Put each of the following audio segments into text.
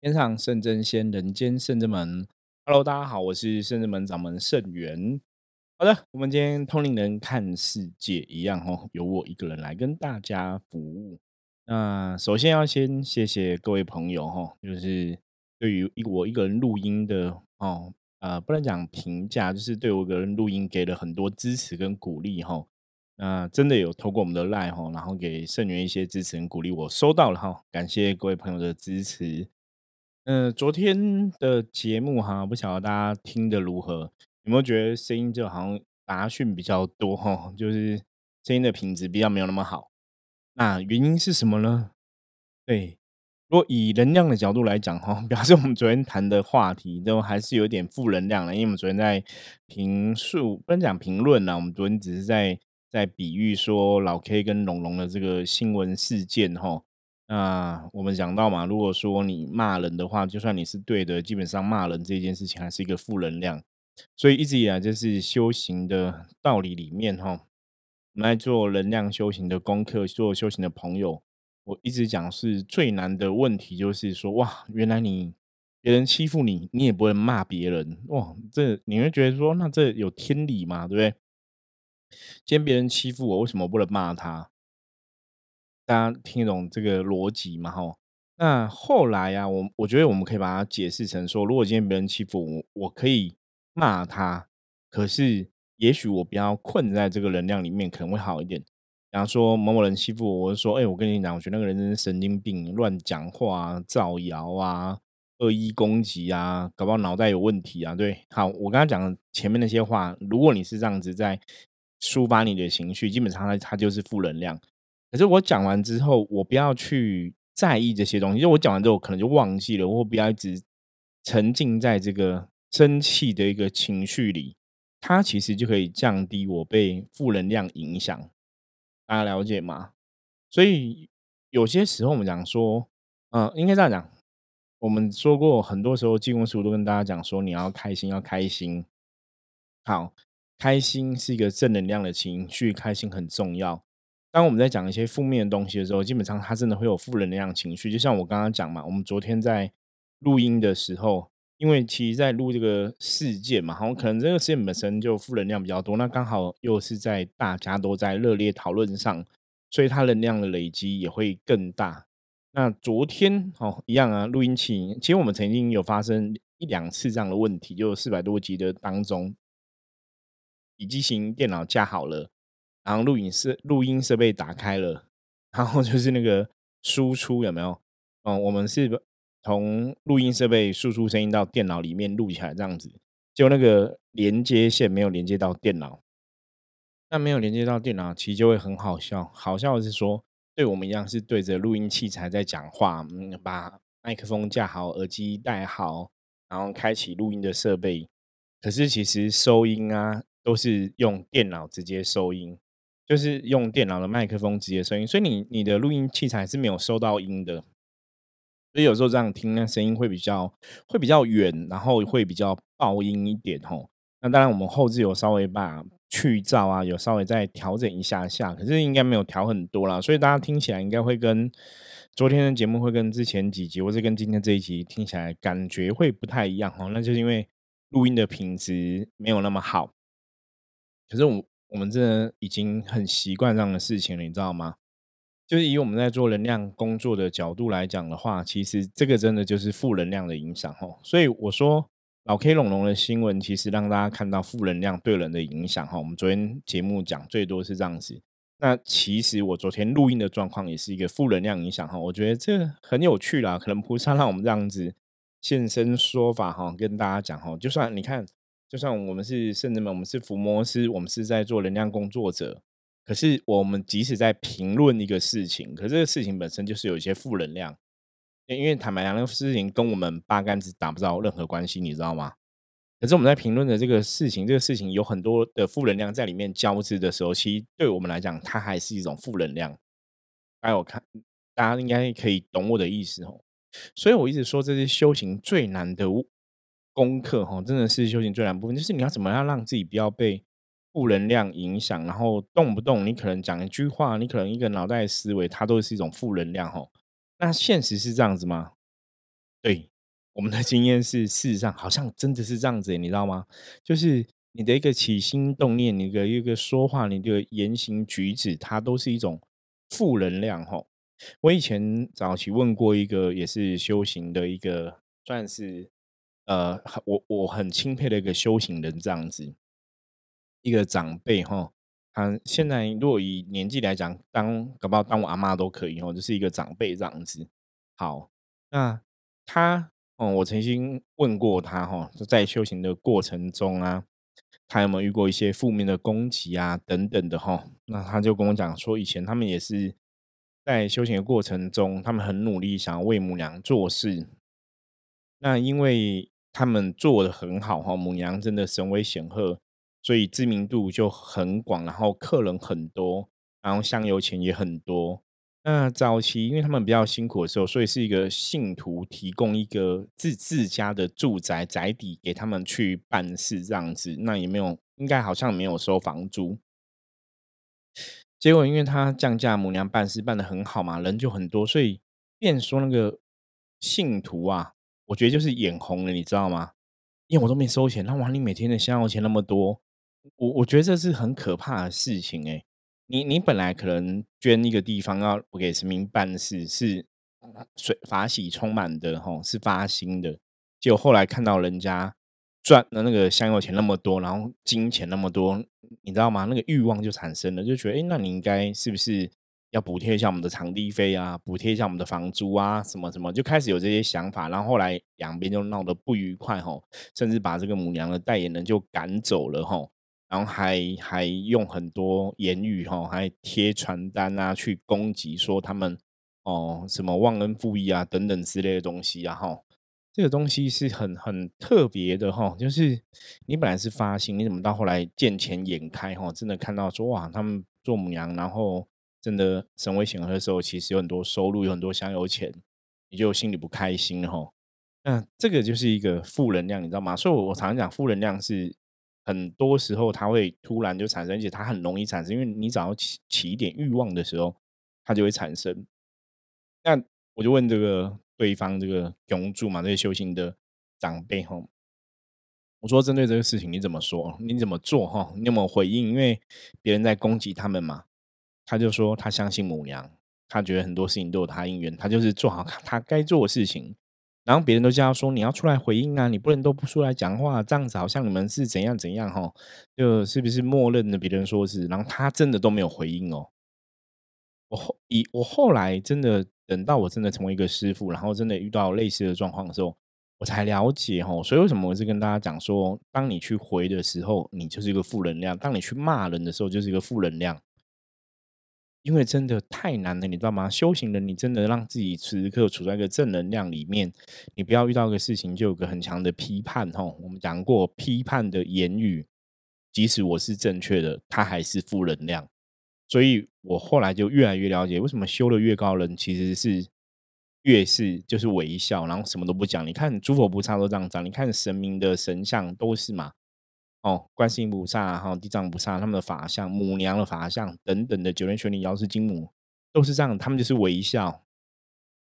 天上圣真仙，人间圣真门。Hello，大家好，我是圣真门掌门圣元。好的，我们今天通灵人看世界一样哦，由我一个人来跟大家服务。那首先要先谢谢各位朋友哈，就是对于一我一个人录音的哦，呃，不能讲评价，就是对我一个人录音给了很多支持跟鼓励哈。那真的有透过我们的 Line 哈，然后给圣元一些支持跟鼓励，我收到了哈，感谢各位朋友的支持。嗯，昨天的节目哈，不晓得大家听的如何？有没有觉得声音就好像杂讯比较多哈？就是声音的品质比较没有那么好。那原因是什么呢？对，如果以能量的角度来讲哈，表示我们昨天谈的话题都还是有点负能量的，因为我们昨天在评述，不能讲评论啦，我们昨天只是在在比喻说老 K 跟龙龙的这个新闻事件哈。那我们讲到嘛，如果说你骂人的话，就算你是对的，基本上骂人这件事情还是一个负能量。所以一直以来，就是修行的道理里面哈，我们来做能量修行的功课，做修行的朋友，我一直讲是最难的问题，就是说哇，原来你别人欺负你，你也不会骂别人哇，这你会觉得说，那这有天理吗？对不对？今天别人欺负我，为什么不能骂他？大家听懂这个逻辑嘛？哈，那后来呀，我我觉得我们可以把它解释成说，如果今天别人欺负我，我可以骂他，可是也许我不要困在这个能量里面，可能会好一点。比方说某某人欺负我，我就说，哎，我跟你讲，我觉得那个人真是神经病，乱讲话啊、造谣啊、恶意攻击啊，搞不好脑袋有问题啊。对，好，我刚刚讲前面那些话，如果你是这样子在抒发你的情绪，基本上它它就是负能量。可是我讲完之后，我不要去在意这些东西。就我讲完之后，可能就忘记了，我不要一直沉浸在这个生气的一个情绪里，它其实就可以降低我被负能量影响。大家了解吗？所以有些时候我们讲说，嗯，应该这样讲。我们说过很多时候，济公师傅都跟大家讲说，你要开心，要开心。好，开心是一个正能量的情绪，开心很重要。当我们在讲一些负面的东西的时候，基本上它真的会有负能量情绪。就像我刚刚讲嘛，我们昨天在录音的时候，因为其实在录这个事件嘛，好，可能这个事件本身就负能量比较多，那刚好又是在大家都在热烈讨论上，所以它能量的累积也会更大。那昨天哦，一样啊，录音器其实我们曾经有发生一两次这样的问题，就四百多集的当中，笔记型电脑架好了。然后录影设录音设备打开了，然后就是那个输出有没有？嗯，我们是从录音设备输出声音到电脑里面录起来这样子，就那个连接线没有连接到电脑，那没有连接到电脑，其实就会很好笑。好笑的是说，对我们一样是对着录音器材在讲话，嗯，把麦克风架好，耳机戴好，然后开启录音的设备，可是其实收音啊都是用电脑直接收音。就是用电脑的麦克风直接声音，所以你你的录音器材是没有收到音的，所以有时候这样听，那声音会比较会比较远，然后会比较爆音一点吼。那当然我们后置有稍微把去噪啊，有稍微再调整一下下，可是应该没有调很多啦，所以大家听起来应该会跟昨天的节目会跟之前几集，或是跟今天这一集听起来感觉会不太一样哦。那就是因为录音的品质没有那么好，可是我。我们真的已经很习惯这样的事情了，你知道吗？就是以我们在做能量工作的角度来讲的话，其实这个真的就是负能量的影响哈。所以我说老 K 龙龙的新闻，其实让大家看到负能量对人的影响哈。我们昨天节目讲最多是这样子，那其实我昨天录音的状况也是一个负能量影响哈。我觉得这很有趣啦，可能菩萨让我们这样子现身说法哈，跟大家讲哈，就算你看。就算我们是圣人们，我们是伏魔师，我们是在做能量工作者。可是我们即使在评论一个事情，可是这个事情本身就是有一些负能量。因为坦白讲，那个事情跟我们八竿子打不着任何关系，你知道吗？可是我们在评论的这个事情，这个事情有很多的负能量在里面交织的时候，其实对我们来讲，它还是一种负能量。大家我看，大家应该可以懂我的意思哦。所以我一直说，这是修行最难的。功课哈，真的是修行最难部分，就是你要怎么样让自己不要被负能量影响，然后动不动你可能讲一句话，你可能一个脑袋思维，它都是一种负能量哈。那现实是这样子吗？对，我们的经验是，事实上好像真的是这样子，你知道吗？就是你的一个起心动念，你的一个说话，你的言行举止，它都是一种负能量哈。我以前早期问过一个也是修行的一个，算是呃，我我很钦佩的一个修行人这样子，一个长辈哈。他现在如果以年纪来讲，当搞不好当我阿妈都可以哦，就是一个长辈这样子。好，那他哦，我曾经问过他哈，就在修行的过程中啊，他有没有遇过一些负面的攻击啊等等的哈？那他就跟我讲说，以前他们也是在修行的过程中，他们很努力想要为母娘做事。那因为他们做的很好哈，母娘真的神威显赫。所以知名度就很广，然后客人很多，然后香油钱也很多。那早期因为他们比较辛苦的时候，所以是一个信徒提供一个自自家的住宅宅邸给他们去办事这样子。那也没有，应该好像没有收房租。结果因为他降价，母娘办事办的很好嘛，人就很多，所以变说那个信徒啊，我觉得就是眼红了，你知道吗？因为我都没收钱，那哇，你每天的香油钱那么多。我我觉得这是很可怕的事情哎，你你本来可能捐一个地方要我给神明办事，是水法喜充满的吼，是发心的。结果后来看到人家赚的那个香油钱那么多，然后金钱那么多，你知道吗？那个欲望就产生了，就觉得哎，那你应该是不是要补贴一下我们的场地费啊，补贴一下我们的房租啊，什么什么，就开始有这些想法。然后后来两边就闹得不愉快吼，甚至把这个母娘的代言人就赶走了吼。然后还还用很多言语哈，还贴传单啊，去攻击说他们哦什么忘恩负义啊等等之类的东西啊哈，这个东西是很很特别的哈，就是你本来是发心，你怎么到后来见钱眼开哈，真的看到说哇他们做母娘，然后真的神威显赫的时候，其实有很多收入，有很多香油钱，你就心里不开心哈。那这个就是一个负能量，你知道吗？所以我常常讲负能量是。很多时候，它会突然就产生，而且它很容易产生，因为你只要起起一点欲望的时候，它就会产生。那我就问这个对方这个永住嘛，这些修行的长辈哈，我说针对这个事情你怎么说？你怎么做哈？你有没有回应？因为别人在攻击他们嘛，他就说他相信母娘，他觉得很多事情都有他因缘，他就是做好他该做的事情。然后别人都叫他说：“你要出来回应啊，你不能都不出来讲话，这样子好像你们是怎样怎样哈，就是不是默认的别人说是，然后他真的都没有回应哦。我后以我后来真的等到我真的成为一个师傅，然后真的遇到类似的状况的时候，我才了解哈。所以为什么我是跟大家讲说，当你去回的时候，你就是一个负能量；当你去骂人的时候，就是一个负能量。”因为真的太难了，你知道吗？修行人，你真的让自己时时刻处在一个正能量里面，你不要遇到个事情就有个很强的批判。吼，我们讲过，批判的言语，即使我是正确的，它还是负能量。所以我后来就越来越了解，为什么修的越高人，其实是越是就是微笑，然后什么都不讲。你看诸佛菩萨都这样讲，你看神明的神像都是嘛。哦，观世音菩萨哈，地藏菩萨他们的法相，母娘的法相等等的九天玄女、瑶池金母，都是这样，他们就是微笑，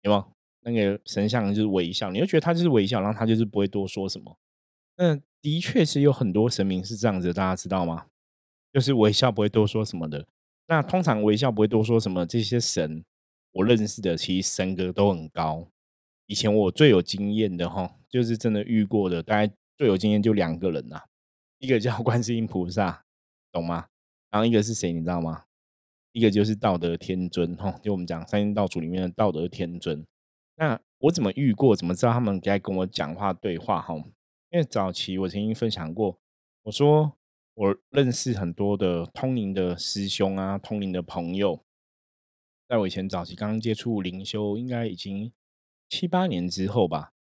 有吗？那个神像就是微笑，你就觉得他就是微笑，然后他就是不会多说什么。那的确是有很多神明是这样子，大家知道吗？就是微笑不会多说什么的。那通常微笑不会多说什么，这些神我认识的，其实神格都很高。以前我最有经验的哈，就是真的遇过的，大概最有经验就两个人呐。一个叫 观世音菩萨，懂吗？然后一个是谁，你知道吗？一个就是道德天尊，哈，就我们讲三清道祖里面的道德天尊。那我怎么遇过？怎么知道他们该跟我讲话对话？哈，因为早期我曾经分享过，我说我认识很多的通灵的师兄啊，通灵的朋友，在我以前早期刚刚接触灵修，应该已经七八年之后吧。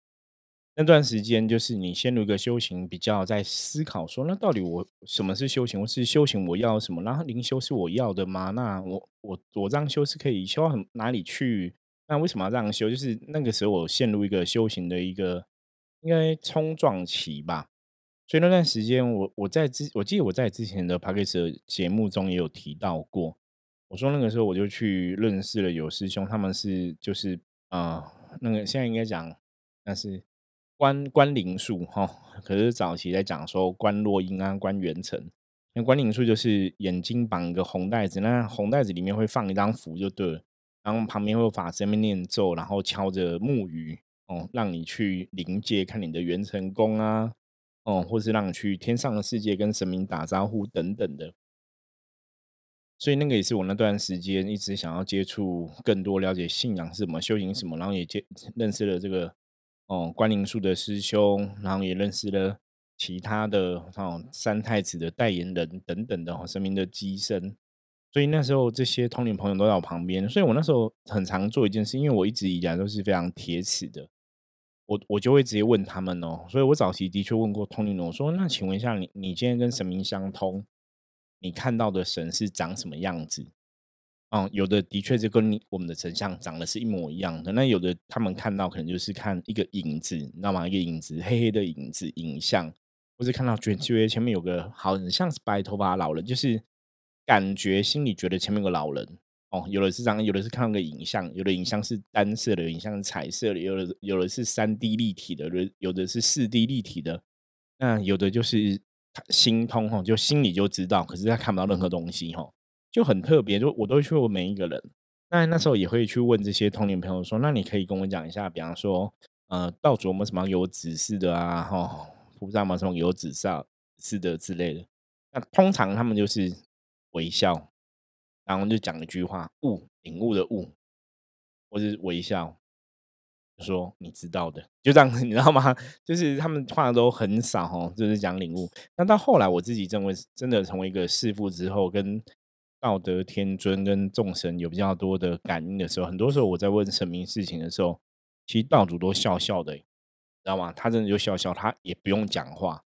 那段时间，就是你陷入一个修行，比较在思考说，那到底我什么是修行？我是修行，我要什么？然后灵修是我要的吗？那我我我这样修是可以修到哪里去？那为什么要这样修？就是那个时候我陷入一个修行的一个应该冲撞期吧。所以那段时间，我我在之我记得我在之前的 p a c k a g e 节目中也有提到过，我说那个时候我就去认识了有师兄，他们是就是啊那个现在应该讲。那是关关灵术哈。可是早期在讲说关落音啊，关元成。那关灵术就是眼睛绑一个红袋子，那红袋子里面会放一张符就对了，然后旁边会有法师面念咒，然后敲着木鱼哦，让你去临界看你的元辰宫啊，哦，或是让你去天上的世界跟神明打招呼等等的。所以那个也是我那段时间一直想要接触更多了解信仰是什么、修行什么，然后也接认识了这个哦关灵术的师兄，然后也认识了其他的哦三太子的代言人等等的哦神明的机身。所以那时候这些通灵朋友都在我旁边，所以我那时候很常做一件事，因为我一直以来都是非常铁齿的，我我就会直接问他们哦。所以我早期的确问过通灵人，我说：“那请问一下，你你今天跟神明相通？”你看到的神是长什么样子？嗯，有的的确是跟我们的成像长得是一模一样的。那有的他们看到可能就是看一个影子，你知道吗？一个影子，黑黑的影子，影像，或是看到觉觉前面有个好像是白头发老人，就是感觉心里觉得前面有个老人。哦，有的是这样，有的是看到个影像，有的影像是单色的，影像是彩色的，有的有的是三 D 立体的，有有的是四 D 立体的，那有的就是。心通哈，就心里就知道，可是他看不到任何东西哈，就很特别。就我都会去问每一个人，那那时候也会去问这些童年朋友说：“那你可以跟我讲一下，比方说，呃，道主有什么有指示的啊？哈，菩萨有什么有指示是的之类的？”那通常他们就是微笑，然后就讲一句话：“悟，领悟的悟，或是微笑。”说你知道的，就这样，你知道吗？就是他们话都很少，就是讲领悟。那到后来，我自己认为真的成为一个师傅之后，跟道德天尊跟众神有比较多的感应的时候，很多时候我在问神明事情的时候，其实道主都笑笑的，知道吗？他真的就笑笑，他也不用讲话，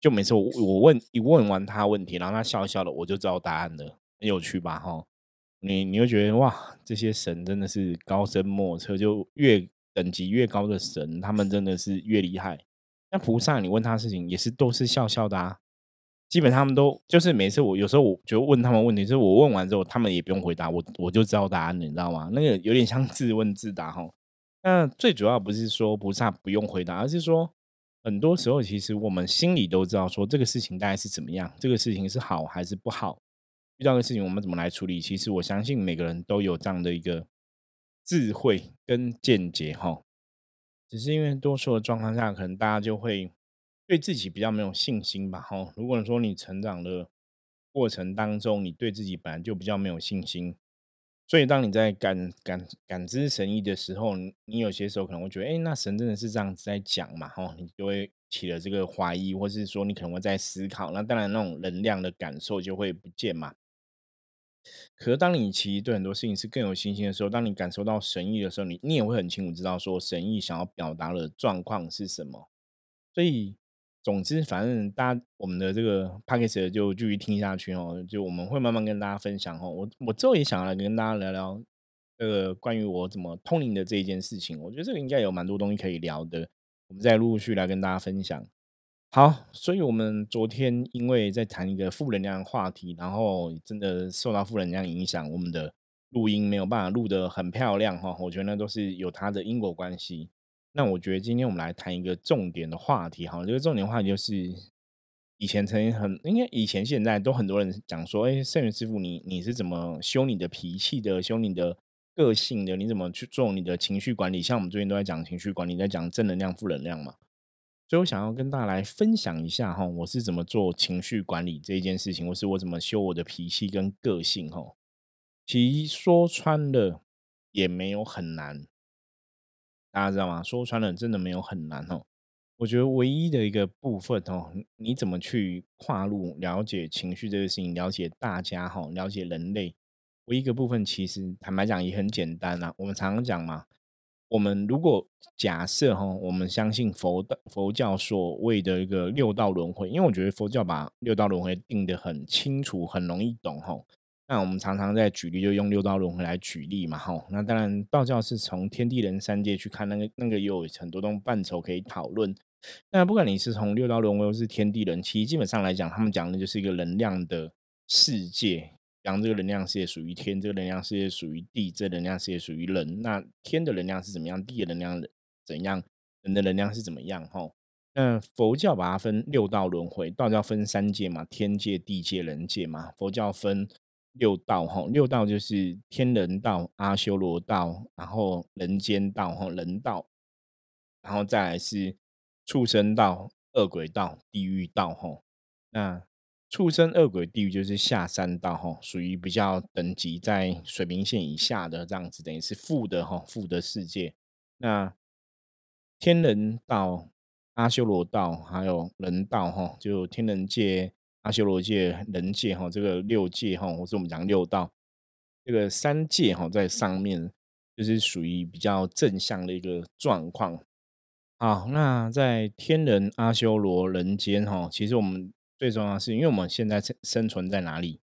就每次我我问一问完他问题，然后他笑笑的，我就知道答案了，很有趣吧？哈，你你会觉得哇，这些神真的是高深莫测，就越。等级越高的神，他们真的是越厉害。那菩萨，你问他事情也是都是笑笑的啊。基本上他们都就是每次我有时候我就问他们问题，就是我问完之后，他们也不用回答，我我就知道答案，你知道吗？那个有点像自问自答哈。那最主要不是说菩萨不用回答，而是说很多时候其实我们心里都知道，说这个事情大概是怎么样，这个事情是好还是不好，遇到的事情我们怎么来处理。其实我相信每个人都有这样的一个。智慧跟见解，哈，只是因为多数的状况下，可能大家就会对自己比较没有信心吧，哈。如果说你成长的过程当中，你对自己本来就比较没有信心，所以当你在感感感知神意的时候，你有些时候可能会觉得，哎，那神真的是这样子在讲嘛，哈，你就会起了这个怀疑，或是说你可能会在思考，那当然那种能量的感受就会不见嘛。可是，当你其实对很多事情是更有信心的时候，当你感受到神意的时候，你你也会很清楚知道说神意想要表达的状况是什么。所以，总之，反正大家我们的这个 p a c k a g e 就继续听下去哦。就我们会慢慢跟大家分享哦。我我之后也想要来跟大家聊聊这个关于我怎么通灵的这一件事情。我觉得这个应该有蛮多东西可以聊的。我们再陆续来跟大家分享。好，所以我们昨天因为在谈一个负能量话题，然后真的受到负能量影响，我们的录音没有办法录得很漂亮哈。我觉得那都是有它的因果关系。那我觉得今天我们来谈一个重点的话题哈，这个重点话题就是以前曾经很，应该以前现在都很多人讲说，哎，圣元师傅，你你是怎么修你的脾气的，修你的个性的？你怎么去做你的情绪管理？像我们最近都在讲情绪管理，在讲正能量、负能量嘛。所以我想要跟大家来分享一下哈，我是怎么做情绪管理这一件事情，或是我怎么修我的脾气跟个性哈。其实说穿了也没有很难，大家知道吗？说穿了真的没有很难哦。我觉得唯一的一个部分哦，你怎么去跨入了解情绪这个事情，了解大家哈，了解人类，唯一一个部分其实坦白讲也很简单啊。我们常常讲嘛。我们如果假设哈，我们相信佛的佛教所谓的一个六道轮回，因为我觉得佛教把六道轮回定得很清楚，很容易懂哈。那我们常常在举例，就用六道轮回来举例嘛哈。那当然，道教是从天地人三界去看，那个那个也有很多东范畴可以讨论。那不管你是从六道轮回，或是天地人，其实基本上来讲，他们讲的就是一个能量的世界。讲这个能量世界属于天，这个能量世界属于地，这能量世界属于人。那天的能量是怎么样？地的能量怎样？人的能量是怎么样哈。那佛教把它分六道轮回，道教分三界嘛，天界、地界、人界嘛。佛教分六道哈，六道就是天人道、阿修罗道，然后人间道哈，人道，然后再来是畜生道、恶鬼道、地狱道哈。那畜生、恶鬼、地狱就是下三道哈，属于比较等级在水平线以下的这样子，等于是负的哈，负的世界。那天人道。阿修罗道还有人道哈，就天人界、阿修罗界、人界哈，这个六界哈，或是我们讲六道，这个三界哈，在上面就是属于比较正向的一个状况。好，那在天人、阿修罗、人间哈，其实我们最重要是因为我们现在生生存在哪里？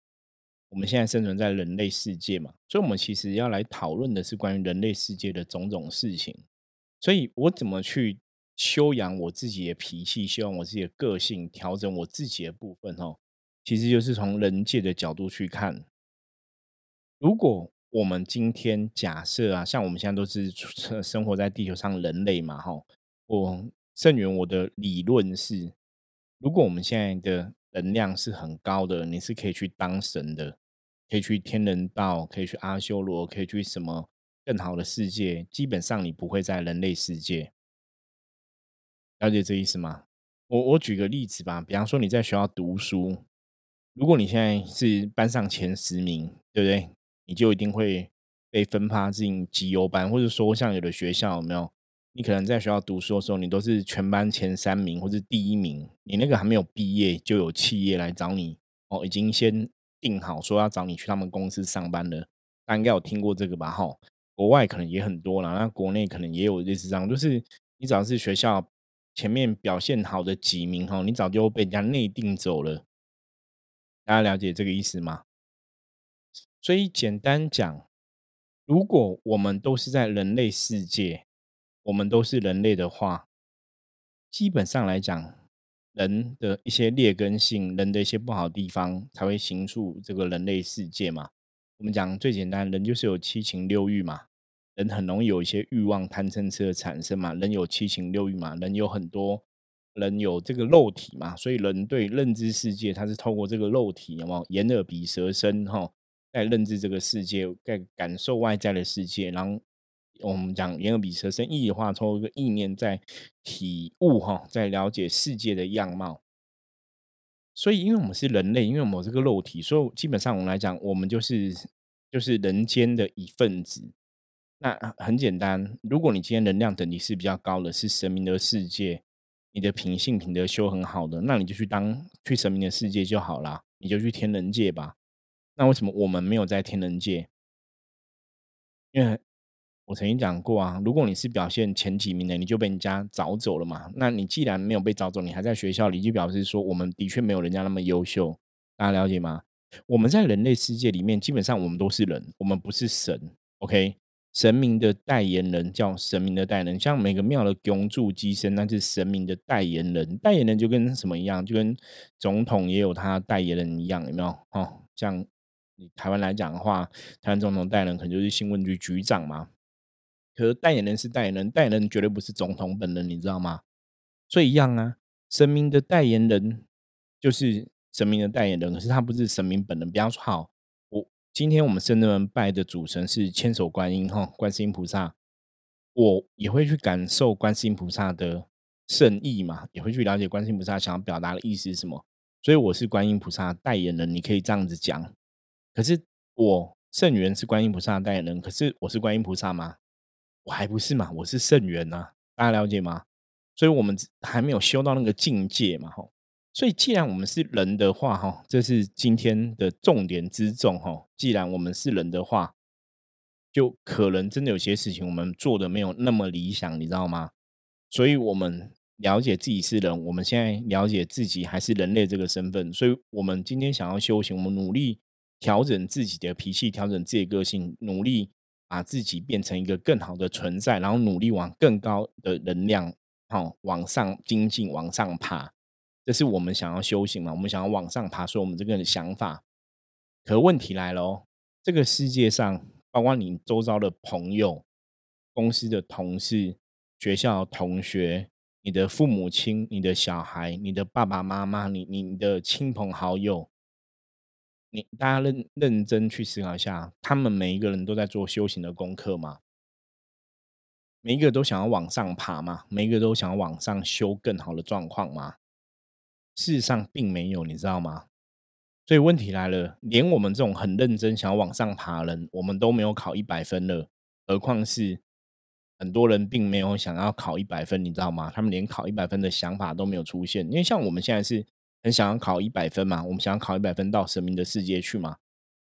我们现在生存在人类世界嘛，所以我们其实要来讨论的是关于人类世界的种种事情。所以我怎么去？修养我自己的脾气，修养我自己的个性，调整我自己的部分哦，其实就是从人界的角度去看。如果我们今天假设啊，像我们现在都是生活在地球上人类嘛，哈，我正源我的理论是，如果我们现在的能量是很高的，你是可以去当神的，可以去天人道，可以去阿修罗，可以去什么更好的世界，基本上你不会在人类世界。了解这意思吗？我我举个例子吧，比方说你在学校读书，如果你现在是班上前十名，对不对？你就一定会被分发进绩优班，或者说像有的学校有没有？你可能在学校读书的时候，你都是全班前三名或者第一名，你那个还没有毕业就有企业来找你哦，已经先定好说要找你去他们公司上班了，大家应该有听过这个吧？哈，国外可能也很多了，那国内可能也有类似这样，就是你只要是学校。前面表现好的几名哈，你早就被人家内定走了。大家了解这个意思吗？所以简单讲，如果我们都是在人类世界，我们都是人类的话，基本上来讲，人的一些劣根性，人的一些不好地方，才会形塑这个人类世界嘛。我们讲最简单，人就是有七情六欲嘛。人很容易有一些欲望、贪嗔痴的产生嘛，人有七情六欲嘛，人有很多人有这个肉体嘛，所以人对认知世界，他是透过这个肉体，有没有眼耳鼻舌身哈，在认知这个世界，在感受外在的世界，然后我们讲眼耳鼻舌身意的话，通过一个意念在体悟哈，在了解世界的样貌。所以，因为我们是人类，因为我们这个肉体，所以基本上我们来讲，我们就是就是人间的一份子。那很简单，如果你今天能量等级是比较高的，是神明的世界，你的品性品德修很好的，那你就去当去神明的世界就好啦，你就去天人界吧。那为什么我们没有在天人界？因为我曾经讲过啊，如果你是表现前几名的，你就被人家找走了嘛。那你既然没有被找走，你还在学校里，就表示说我们的确没有人家那么优秀。大家了解吗？我们在人类世界里面，基本上我们都是人，我们不是神。OK。神明的代言人叫神明的代言人，像每个庙的供柱机身，那是神明的代言人。代言人就跟什么一样，就跟总统也有他代言人一样，有没有？哦，像台湾来讲的话，台湾总统代言人可能就是新闻局局长嘛。可是代言人是代言人，代言人绝对不是总统本人，你知道吗？所以一样啊，神明的代言人就是神明的代言人，可是他不是神明本人。比方说，好。今天我们圣人拜的主神是千手观音哈，观世音菩萨，我也会去感受观世音菩萨的圣意嘛，也会去了解观世音菩萨想要表达的意思是什么，所以我是观音菩萨代言人，你可以这样子讲。可是我圣元是观音菩萨代言人，可是我是观音菩萨吗？我还不是嘛，我是圣元呐，大家了解吗？所以我们还没有修到那个境界嘛，吼。所以，既然我们是人的话，哈，这是今天的重点之重，哈。既然我们是人的话，就可能真的有些事情我们做的没有那么理想，你知道吗？所以，我们了解自己是人，我们现在了解自己还是人类这个身份，所以我们今天想要修行，我们努力调整自己的脾气，调整自己的个性，努力把自己变成一个更好的存在，然后努力往更高的能量，好往上精进，往上爬。这是我们想要修行嘛？我们想要往上爬，所以我们这个想法。可问题来了哦，这个世界上，包括你周遭的朋友、公司的同事，学校同学、你的父母亲、你的小孩、你的爸爸妈妈、你你的亲朋好友，你大家认认真去思考一下，他们每一个人都在做修行的功课吗？每一个都想要往上爬吗？每一个都想要往上修更好的状况吗？事实上并没有，你知道吗？所以问题来了，连我们这种很认真想要往上爬的人，我们都没有考一百分了，何况是很多人并没有想要考一百分，你知道吗？他们连考一百分的想法都没有出现。因为像我们现在是很想要考一百分嘛，我们想要考一百分到神明的世界去嘛。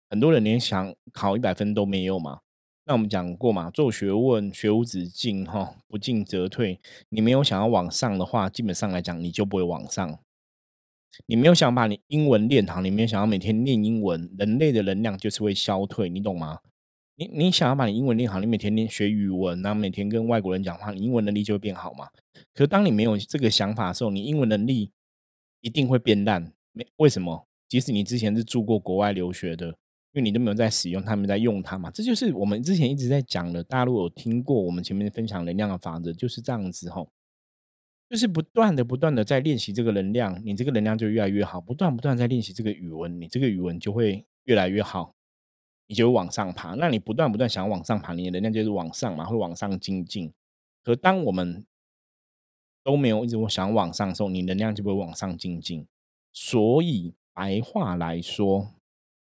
很多人连想考一百分都没有嘛。那我们讲过嘛，做学问学无止境，哈，不进则退。你没有想要往上的话，基本上来讲，你就不会往上。你没有想把你英文练好，你没有想要每天念英文，人类的能量就是会消退，你懂吗？你你想要把你英文练好，你每天练学语文，然后每天跟外国人讲话，你英文能力就会变好嘛。可是当你没有这个想法的时候，你英文能力一定会变烂。没为什么？即使你之前是住过国外留学的。因为你都没有在使用，他们在用它嘛，这就是我们之前一直在讲的。大陆有听过我们前面分享能量的法则，就是这样子吼，就是不断的、不断的在练习这个能量，你这个能量就越来越好。不断、不断在练习这个语文，你这个语文就会越来越好，你就会往上爬。那你不断、不断想往上爬，你的能量就是往上嘛，会往上精进。可当我们都没有一直想往上的时候，你能量就会往上精进。所以白话来说。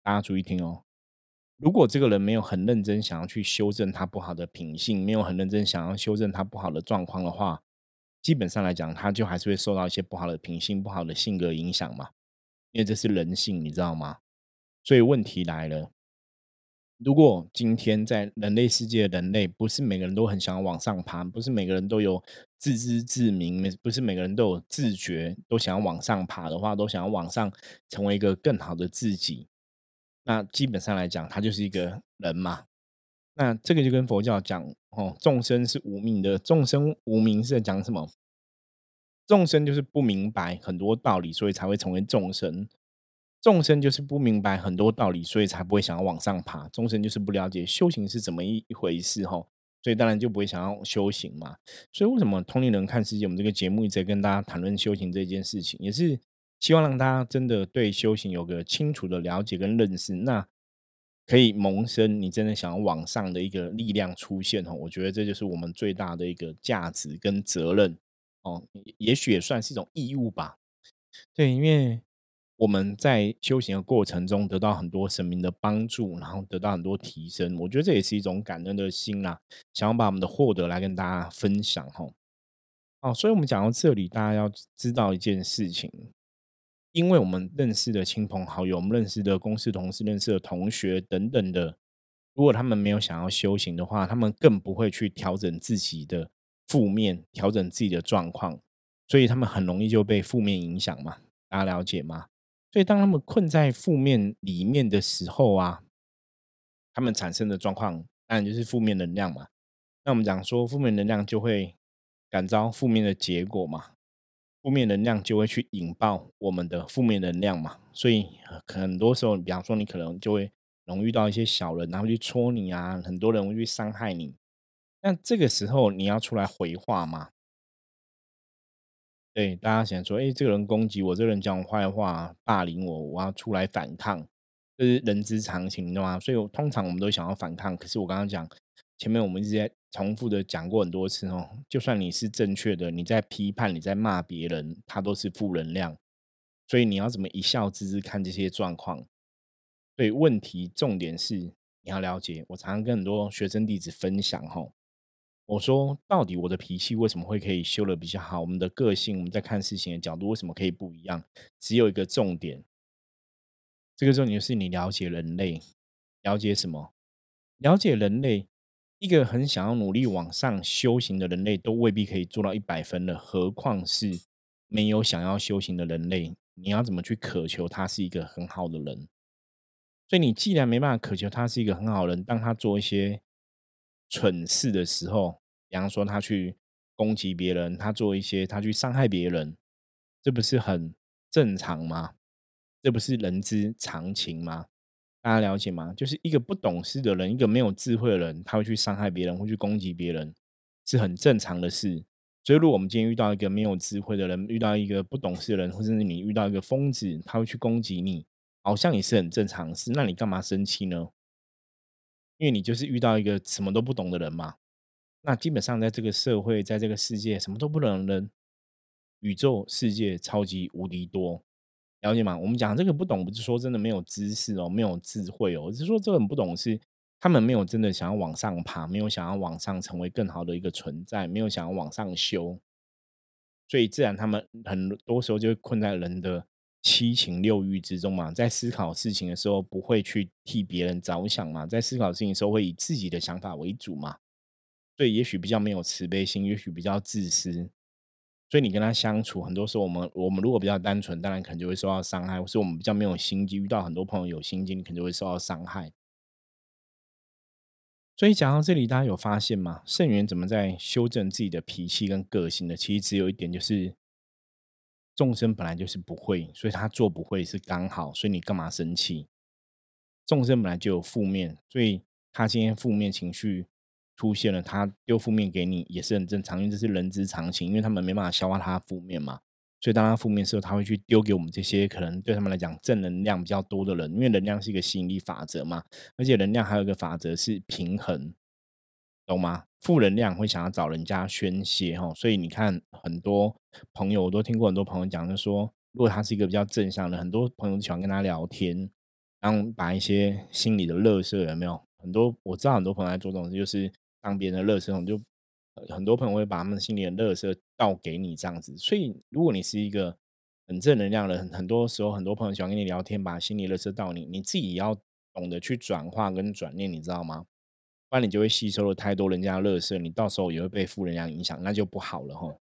大家注意听哦，如果这个人没有很认真想要去修正他不好的品性，没有很认真想要修正他不好的状况的话，基本上来讲，他就还是会受到一些不好的品性、不好的性格影响嘛。因为这是人性，你知道吗？所以问题来了，如果今天在人类世界，人类不是每个人都很想要往上爬，不是每个人都有自知自明，不是每个人都有自觉，都想要往上爬的话，都想要往上成为一个更好的自己。那基本上来讲，他就是一个人嘛。那这个就跟佛教讲哦，众生是无名的，众生无名是在讲什么？众生就是不明白很多道理，所以才会成为众生。众生就是不明白很多道理，所以才不会想要往上爬。众生就是不了解修行是怎么一一回事哈，所以当然就不会想要修行嘛。所以为什么通灵人看世界？我们这个节目一直在跟大家谈论修行这件事情，也是。希望让大家真的对修行有个清楚的了解跟认识，那可以萌生你真的想要往上的一个力量出现哦。我觉得这就是我们最大的一个价值跟责任哦，也许也算是一种义务吧。对，因为我们在修行的过程中得到很多神明的帮助，然后得到很多提升，我觉得这也是一种感恩的心啦，想要把我们的获得来跟大家分享哈。哦，所以我们讲到这里，大家要知道一件事情。因为我们认识的亲朋好友，我们认识的公司同事、认识的同学等等的，如果他们没有想要修行的话，他们更不会去调整自己的负面，调整自己的状况，所以他们很容易就被负面影响嘛。大家了解吗？所以当他们困在负面里面的时候啊，他们产生的状况当然就是负面能量嘛。那我们讲说，负面能量就会感召负面的结果嘛。负面能量就会去引爆我们的负面能量嘛，所以很多时候，比方说你可能就会容易遇到一些小人，然后去戳你啊，很多人会去伤害你。那这个时候你要出来回话吗？对，大家想说，哎，这个人攻击我，这个人讲我坏话，霸凌我，我要出来反抗，这是人之常情，你知道吗？所以通常我们都想要反抗，可是我刚刚讲。前面我们一直在重复的讲过很多次哦，就算你是正确的，你在批判、你在骂别人，他都是负能量。所以你要怎么一笑置之看这些状况？所以问题重点是你要了解。我常常跟很多学生弟子分享哈，我说到底我的脾气为什么会可以修的比较好？我们的个性，我们在看事情的角度为什么可以不一样？只有一个重点，这个重点是你了解人类，了解什么？了解人类。一个很想要努力往上修行的人类，都未必可以做到一百分了，何况是没有想要修行的人类？你要怎么去渴求他是一个很好的人？所以你既然没办法渴求他是一个很好人，当他做一些蠢事的时候，比方说他去攻击别人，他做一些他去伤害别人，这不是很正常吗？这不是人之常情吗？大家了解吗？就是一个不懂事的人，一个没有智慧的人，他会去伤害别人，会去攻击别人，是很正常的事。所以，如果我们今天遇到一个没有智慧的人，遇到一个不懂事的人，或者是你遇到一个疯子，他会去攻击你，好像也是很正常的事。那你干嘛生气呢？因为你就是遇到一个什么都不懂的人嘛。那基本上在这个社会，在这个世界，什么都不懂的人，宇宙世界超级无敌多，了解吗？我们讲这个不懂，不是说真的没有知识哦，没有智慧哦，我是说这个很不懂是。他们没有真的想要往上爬，没有想要往上成为更好的一个存在，没有想要往上修，所以自然他们很多时候就会困在人的七情六欲之中嘛。在思考事情的时候，不会去替别人着想嘛，在思考事情的时候，会以自己的想法为主嘛。所以也许比较没有慈悲心，也许比较自私。所以你跟他相处，很多时候我们我们如果比较单纯，当然可能就会受到伤害；或是我们比较没有心机，遇到很多朋友有心机，你可能就会受到伤害。所以讲到这里，大家有发现吗？圣元怎么在修正自己的脾气跟个性呢？其实只有一点，就是众生本来就是不会，所以他做不会是刚好，所以你干嘛生气？众生本来就有负面，所以他今天负面情绪出现了，他丢负面给你也是很正常，因为这是人之常情，因为他们没办法消化他负面嘛。所以，当他负面的时候，他会去丢给我们这些可能对他们来讲正能量比较多的人，因为能量是一个吸引力法则嘛。而且，能量还有一个法则是平衡，懂吗？负能量会想要找人家宣泄哈。所以，你看很多朋友，我都听过很多朋友讲，就说如果他是一个比较正向的，很多朋友喜欢跟他聊天，然后把一些心里的乐色有没有？很多我知道很多朋友在做这种事，就是当别人的乐色桶就。很多朋友会把他们心里的乐色倒给你，这样子。所以，如果你是一个很正能量的人，很多时候很多朋友喜欢跟你聊天，把心里乐色倒你，你自己也要懂得去转化跟转念，你知道吗？不然你就会吸收了太多人家的乐色，你到时候也会被负能量影响，那就不好了哈。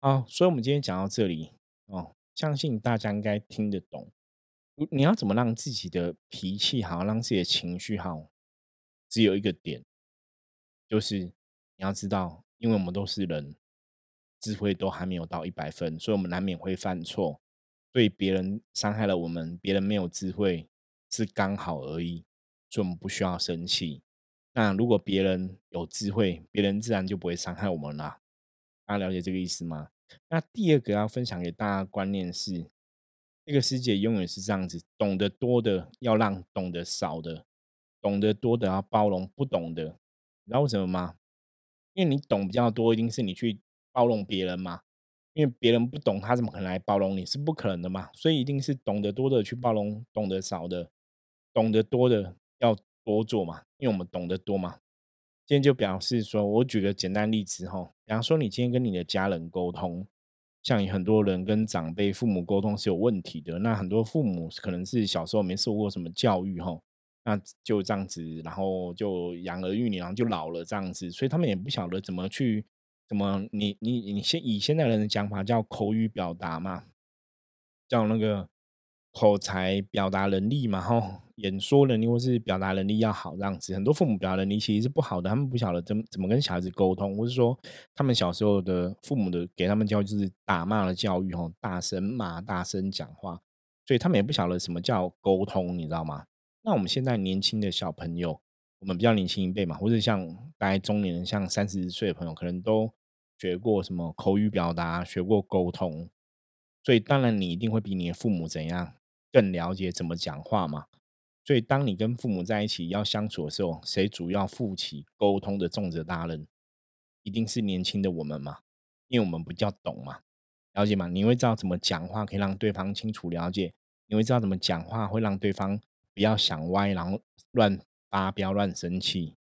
好，所以我们今天讲到这里哦，相信大家应该听得懂。你要怎么让自己的脾气好，让自己的情绪好？只有一个点，就是。你要知道，因为我们都是人，智慧都还没有到一百分，所以我们难免会犯错。对别人伤害了我们，别人没有智慧是刚好而已，所以我们不需要生气。那如果别人有智慧，别人自然就不会伤害我们啦。大家了解这个意思吗？那第二个要分享给大家观念是：这个世界永远是这样子，懂得多的要让懂得少的，懂得多的要包容不懂的。你知道为什么吗？因为你懂比较多，一定是你去包容别人嘛。因为别人不懂，他怎么可能来包容你？是不可能的嘛。所以一定是懂得多的去包容，懂得少的，懂得多的要多做嘛。因为我们懂得多嘛。今天就表示说，我举个简单例子哈，比方说你今天跟你的家人沟通，像很多人跟长辈、父母沟通是有问题的。那很多父母可能是小时候没受过什么教育哈。那就这样子，然后就养儿育女，然后就老了这样子，所以他们也不晓得怎么去，怎么你你你现以现代人的讲法叫口语表达嘛，叫那个口才表达能力嘛，吼，演说能力或是表达能力要好这样子。很多父母表达能力其实是不好的，他们不晓得怎么怎么跟小孩子沟通，或是说他们小时候的父母的给他们教就是打骂的教育，吼，大声骂、大声讲话，所以他们也不晓得什么叫沟通，你知道吗？那我们现在年轻的小朋友，我们比较年轻一辈嘛，或者像大概中年人，像三十岁的朋友，可能都学过什么口语表达，学过沟通，所以当然你一定会比你的父母怎样更了解怎么讲话嘛。所以当你跟父母在一起要相处的时候，谁主要负起沟通的重责大任？一定是年轻的我们嘛，因为我们比较懂嘛，了解嘛，你会知道怎么讲话可以让对方清楚了解，你会知道怎么讲话会让对方。不要想歪，然后乱发飙、乱生气。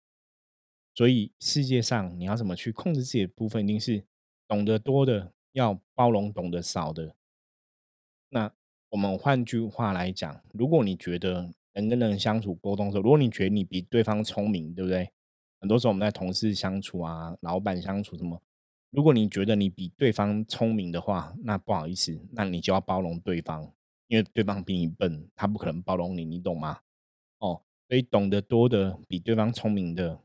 所以世界上你要怎么去控制自己的部分，一定是懂得多的要包容，懂得少的。那我们换句话来讲，如果你觉得人跟人相处沟通的时候，如果你觉得你比对方聪明，对不对？很多时候我们在同事相处啊、老板相处什么，如果你觉得你比对方聪明的话，那不好意思，那你就要包容对方。因为对方比你笨，他不可能包容你，你懂吗？哦，所以懂得多的比对方聪明的，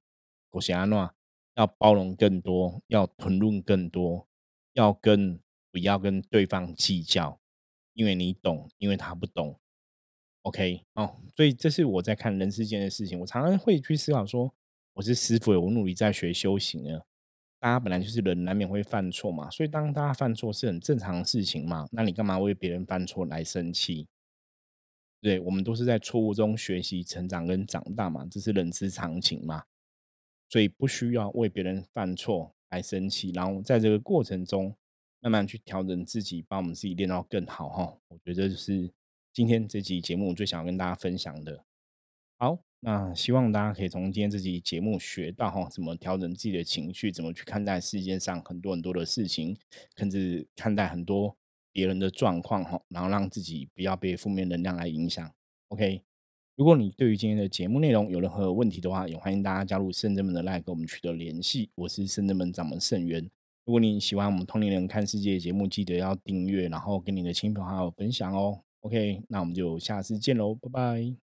我想要要包容更多，要吞论更多，要跟不要跟对方计较，因为你懂，因为他不懂。OK，哦，所以这是我在看人世间的事情，我常常会去思考说，我是师傅，我努力在学修行了。大家本来就是人，难免会犯错嘛，所以当大家犯错是很正常的事情嘛。那你干嘛为别人犯错来生气？对，我们都是在错误中学习、成长跟长大嘛，这是人之常情嘛。所以不需要为别人犯错来生气，然后在这个过程中慢慢去调整自己，把我们自己练到更好哈。我觉得就是今天这集节目最想要跟大家分享的。好，那希望大家可以从今天这集节目学到哈，怎么调整自己的情绪，怎么去看待世界上很多很多的事情，甚至看待很多别人的状况哈，然后让自己不要被负面能量来影响。OK，如果你对于今天的节目内容有任何问题的话，也欢迎大家加入圣人们的 Line 跟我们取得联系。我是圣人们掌门圣元。如果你喜欢我们同龄人看世界节目，记得要订阅，然后跟你的亲朋好友分享哦。OK，那我们就下次见喽，拜拜。